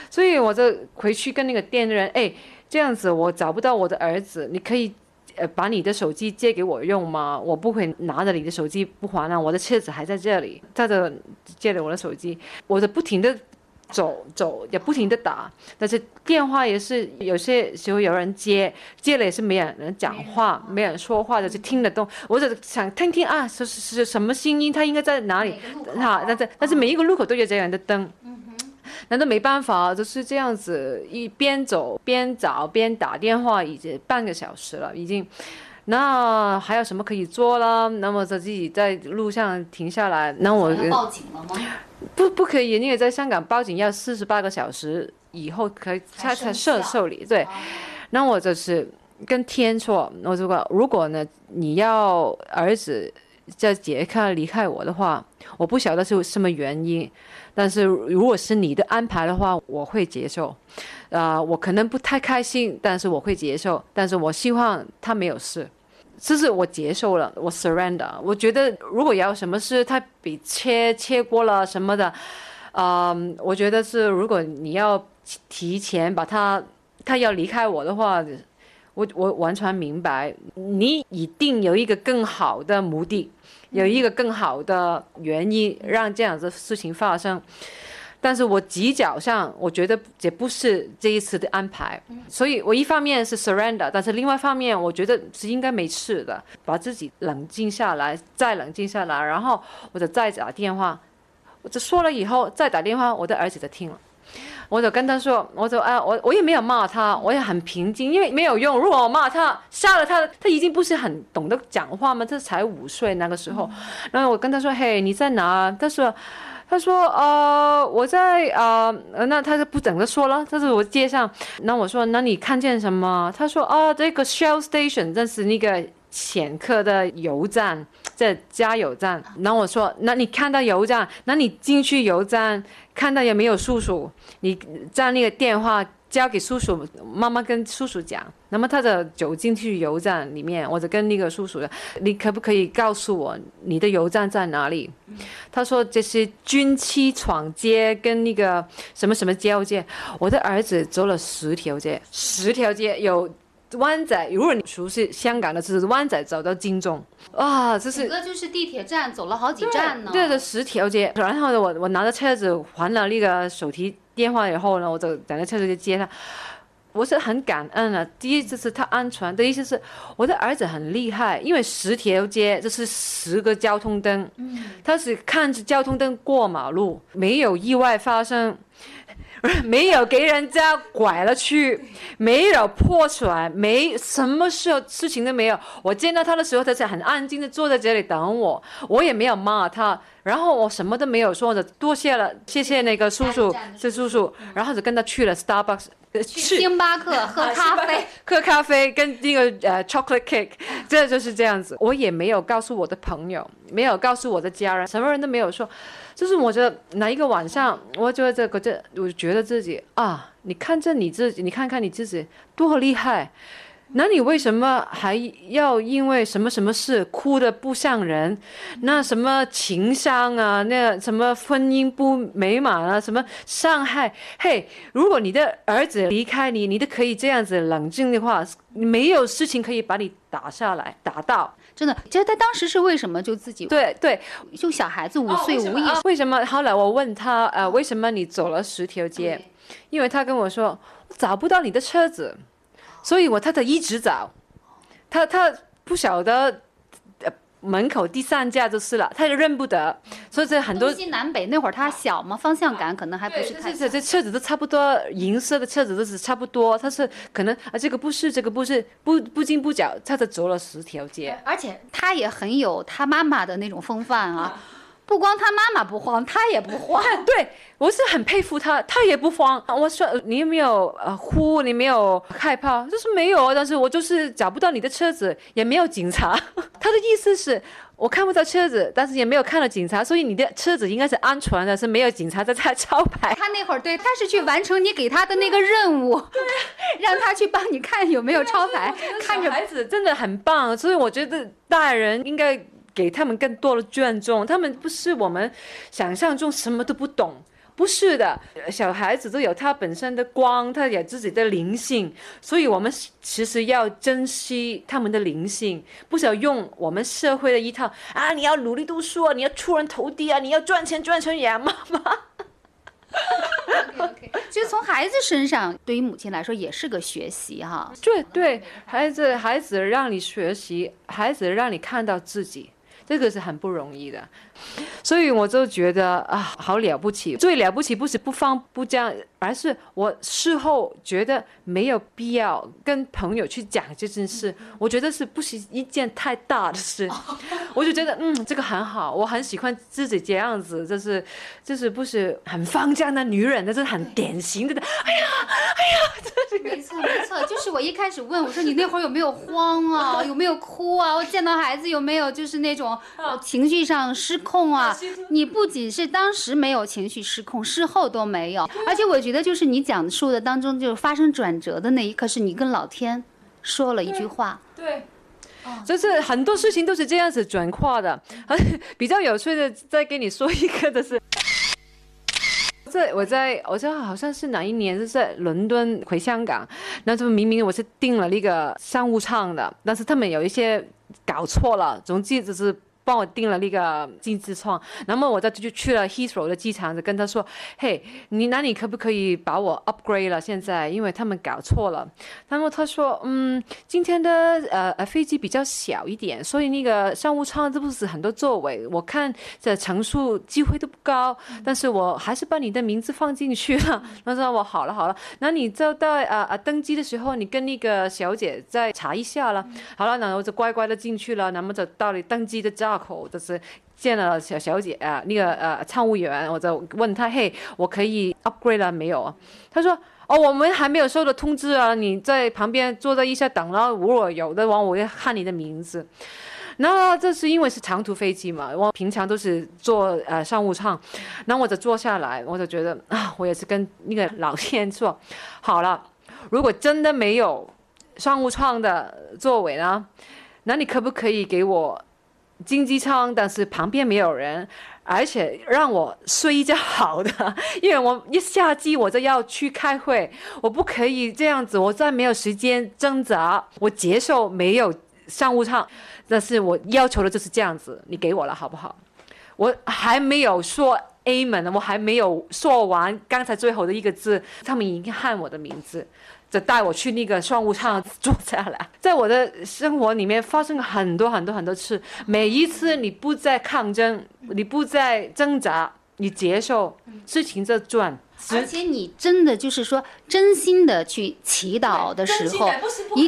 所以我就回去跟那个店的人，哎，这样子我找不到我的儿子，你可以呃把你的手机借给我用吗？我不会拿着你的手机不还啊，我的车子还在这里，他就借了我的手机，我就不停的。走走也不停的打，但是电话也是有些时候有人接，接了也是没有人讲话，没有人说话的就听得懂。我就想听听啊，是是什么声音？他应该在哪里？哈，但是但是每一个路口都有这样的灯，难道没办法？就是这样子一边走边找边打电话，已经半个小时了，已经。那还有什么可以做了？那么就自己在路上停下来，那我报警了吗？不，不可以，因为在香港报警要四十八个小时以后可以才才受受理。对，那我就是跟天说，我说如果呢你要儿子在杰克离开我的话，我不晓得是什么原因，但是如果是你的安排的话，我会接受。呃，我可能不太开心，但是我会接受，但是我希望他没有事。这是我接受了，我 surrender。我觉得如果要什么事，他比切切过了什么的，嗯，我觉得是如果你要提前把他他要离开我的话，我我完全明白，你一定有一个更好的目的，有一个更好的原因让这样的事情发生。但是我几脚上，我觉得也不是这一次的安排，所以我一方面是 surrender，但是另外一方面，我觉得是应该没事的，把自己冷静下来，再冷静下来，然后我就再打电话，我就说了以后再打电话，我的儿子就听了，我就跟他说，我就啊，我我也没有骂他，我也很平静，因为没有用，如果我骂他，吓了他，他已经不是很懂得讲话嘛，这才五岁那个时候，然后我跟他说，嘿，你在哪？他说。他说：“呃，我在呃，那他就不等着说了。他是我街上，那我说，那你看见什么？他说：啊，这个 Shell Station，这是那个潜客的油站，在加油站。那我说，那你看到油站，那你进去油站，看到有没有叔叔？你在那个电话。”交给叔叔，妈妈跟叔叔讲。那么他的走进去油站里面，我就跟那个叔叔说你可不可以告诉我你的油站在哪里？”他说：“这是军区闯街跟那个什么什么交界。”我的儿子走了十条街，十条街有湾仔。如果你熟悉香港的，就是湾仔走到金钟。啊，这是整个就是地铁站走了好几站呢。对的，十条街。然后呢，我我拿着车子还了那个手提。电话以后呢，我就等着车子就接他。我是很感恩啊。第一就是他安全，第一就是我的儿子很厉害，因为十条街就是十个交通灯，他是看着交通灯过马路，没有意外发生。没有给人家拐了去，没有破出来，没什么事事情都没有。我见到他的时候，他是很安静的坐在这里等我，我也没有骂他，然后我什么都没有说的，多谢了，谢谢那个叔叔，是叔叔，然后就跟他去了 Starbucks。去星巴克 喝咖啡，喝咖啡跟那个呃 chocolate cake，这就是这样子。我也没有告诉我的朋友，没有告诉我的家人，什么人都没有说。就是我觉得哪一个晚上，我觉得这个这，我觉得自己啊，你看着你自己，你看看你自己多厉害。那你为什么还要因为什么什么事哭的不像人？那什么情伤啊，那什么婚姻不美满啊，什么伤害？嘿，如果你的儿子离开你，你都可以这样子冷静的话，没有事情可以把你打下来，打到真的。其实他当时是为什么就自己对对，就小孩子五岁无意识，为什么？后来我问他，呃，为什么你走了十条街？因为他跟我说，找不到你的车子。所以，我他他一直找，他他不晓得门口第三架就是了，他就认不得。所以这很多东西南北那会儿他小嘛，方向感可能还不是太。这这车子都差不多，银色的车子都是差不多。他是可能啊，这个不是，这个不是，不不惊不脚，他就走了十条街。而且他也很有他妈妈的那种风范啊。不光他妈妈不慌，他也不慌。对我是很佩服他，他也不慌。我说你有没有呃哭？你没有害怕？就是没有，但是我就是找不到你的车子，也没有警察。他的意思是我看不到车子，但是也没有看到警察，所以你的车子应该是安全的，是没有警察在他招牌。他那会儿对，他是去完成你给他的那个任务，让他去帮你看有没有招牌。看着孩子真的很棒，所以我觉得大人应该。给他们更多的尊重，他们不是我们想象中什么都不懂，不是的，小孩子都有他本身的光，他有自己的灵性，所以我们其实要珍惜他们的灵性，不是要用我们社会的一套啊，你要努力读书啊，你要出人头地啊，你要赚钱赚成羊妈妈。其实从孩子身上，对于母亲来说也是个学习哈。对对，孩子孩子让你学习，孩子让你看到自己。这个是很不容易的，所以我就觉得啊，好了不起。最了不起不是不放不讲，而是我事后觉得没有必要跟朋友去讲这件事。我觉得是不是一件太大的事？我就觉得嗯，这个很好，我很喜欢自己这样子，就是就是不是很放这样的女人，那是很典型的。哎呀，哎呀，没错没错，就是我一开始问我说你那会儿有没有慌啊，有没有哭啊？我见到孩子有没有就是那种呃情绪上失控啊？你不仅是当时没有情绪失控，事后都没有，而且我觉得就是你讲述的当中，就是发生转折的那一刻，是你跟老天说了一句话。对。就是很多事情都是这样子转化的，比较有趣的，再跟你说一个的是，在我在我在好像是哪一年是在伦敦回香港，那就明明我是订了那个商务舱的，但是他们有一些搞错了，总之就是。帮我订了那个经济舱，那么我再就去了 Heathrow 的机场，就跟他说：“嘿，你那你可不可以把我 upgrade 了？现在因为他们搞错了。”然后他说：“嗯，今天的呃呃飞机比较小一点，所以那个商务舱这不是很多座位，我看这乘数机会都不高。但是我还是把你的名字放进去了。他说我好了好了，那你就到呃呃登机的时候，你跟那个小姐再查一下了。好了，那我就乖乖的进去了，那么就到了登机的”口就是见了小小姐啊，那个呃乘务员，我就问他，嘿，我可以 upgrade 了没有？他说，哦，我们还没有收到通知啊，你在旁边坐在一下等了，如果有的话，我要看你的名字。那这是因为是长途飞机嘛，我平常都是坐呃商务舱，那我就坐下来，我就觉得啊，我也是跟那个老天说，好了，如果真的没有商务舱的座位呢，那你可不可以给我？经济舱，但是旁边没有人，而且让我睡一觉好的，因为我一下机我就要去开会，我不可以这样子，我再没有时间挣扎，我接受没有商务舱，但是我要求的就是这样子，你给我了好不好？我还没有说 A 门，我还没有说完刚才最后的一个字，他们已经喊我的名字。就带我去那个商务舱坐下来，在我的生活里面发生了很多很多很多次，每一次你不再抗争，你不再挣扎，你接受事情在转。而且你真的就是说，真心的去祈祷的时候，一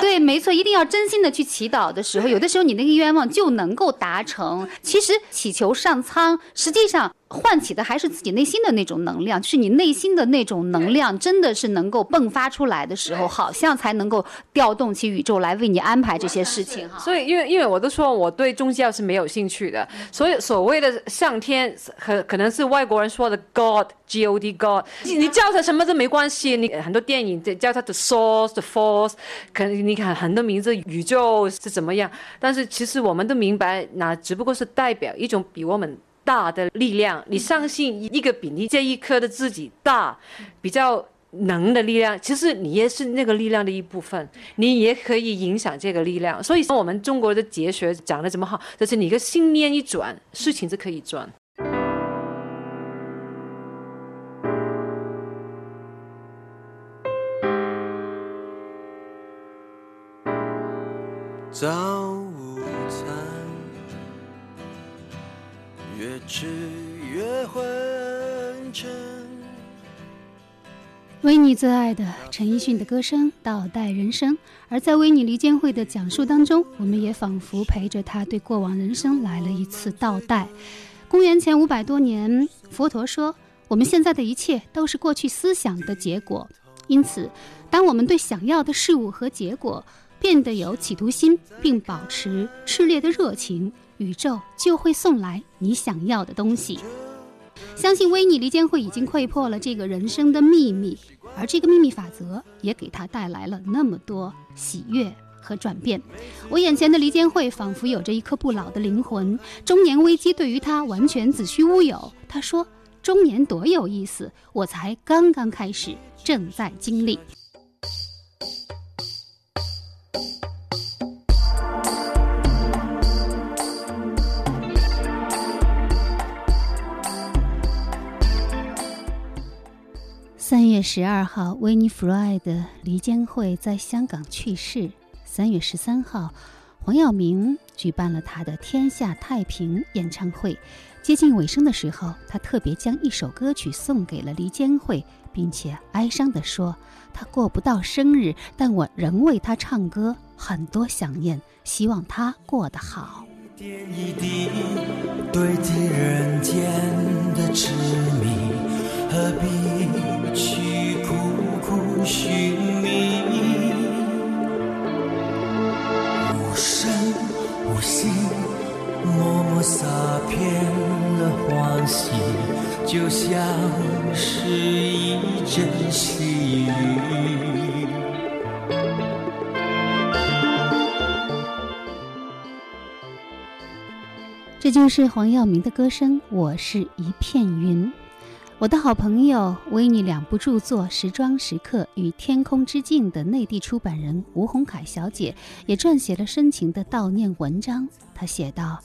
对，没错，一定要真心的去祈祷的时候，有的时候你那个愿望就能够达成。其实祈求上苍，实际上唤起的还是自己内心的那种能量，就是你内心的那种能量，真的是能够迸发出来的时候，好像才能够调动起宇宙来为你安排这些事情哈。所以，因为因为我都说我对宗教是没有兴趣的，所以所谓的上天，可可能是外国人说的 God。G O D God，你叫他什么都没关系。你很多电影叫他的 Source、the Force，可能你看很多名字，宇宙是怎么样？但是其实我们都明白，那只不过是代表一种比我们大的力量。你相信一个比你这一颗的自己大、比较能的力量，其实你也是那个力量的一部分，你也可以影响这个力量。所以我们中国的哲学讲的怎么好？就是你个信念一转，事情就可以转。早越吃越昏沉。维尼最爱的陈奕迅的歌声《倒带人生》，而在维尼离间会的讲述当中，我们也仿佛陪着他对过往人生来了一次倒带。公元前五百多年，佛陀说：“我们现在的一切都是过去思想的结果。”因此，当我们对想要的事物和结果，变得有企图心，并保持炽烈的热情，宇宙就会送来你想要的东西。相信维尼离间会已经窥破了这个人生的秘密，而这个秘密法则也给他带来了那么多喜悦和转变。我眼前的离间会仿佛有着一颗不老的灵魂，中年危机对于他完全子虚乌有。他说：“中年多有意思，我才刚刚开始，正在经历。”三月十二号，维尼·弗莱的离间会在香港去世。三月十三号，黄耀明举办了他的《天下太平》演唱会。接近尾声的时候，他特别将一首歌曲送给了离间会，并且哀伤地说：“他过不到生日，但我仍为他唱歌，很多想念，希望他过得好。”点一滴堆积人间的痴迷，何必寻觅？无声无息，默默洒遍了欢喜，就像是一阵细雨。这就是黄耀明的歌声《我是一片云》。我的好朋友维尼两部著作《时装时刻》与《天空之镜》的内地出版人吴红凯小姐也撰写了深情的悼念文章。她写道：“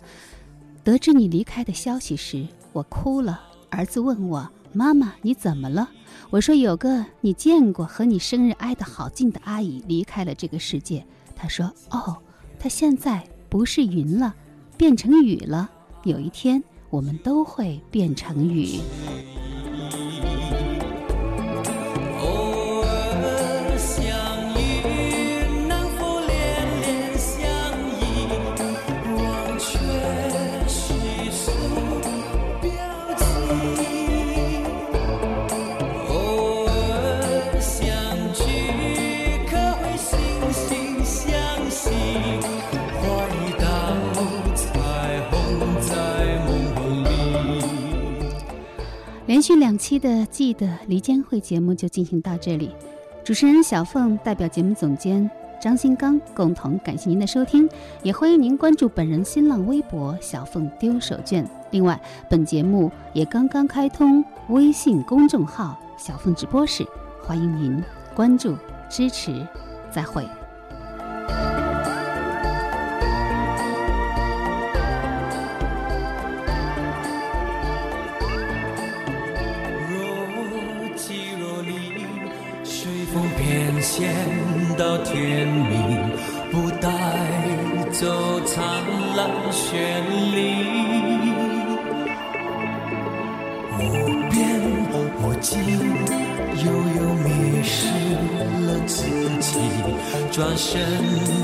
得知你离开的消息时，我哭了。儿子问我：‘妈妈，你怎么了？’我说：‘有个你见过和你生日挨得好近的阿姨离开了这个世界。’他说：‘哦，她现在不是云了。’”变成雨了，有一天我们都会变成雨。连续两期的《记得离间会》节目就进行到这里，主持人小凤代表节目总监张新刚共同感谢您的收听，也欢迎您关注本人新浪微博“小凤丢手绢”。另外，本节目也刚刚开通微信公众号“小凤直播室”，欢迎您关注支持。再会。身，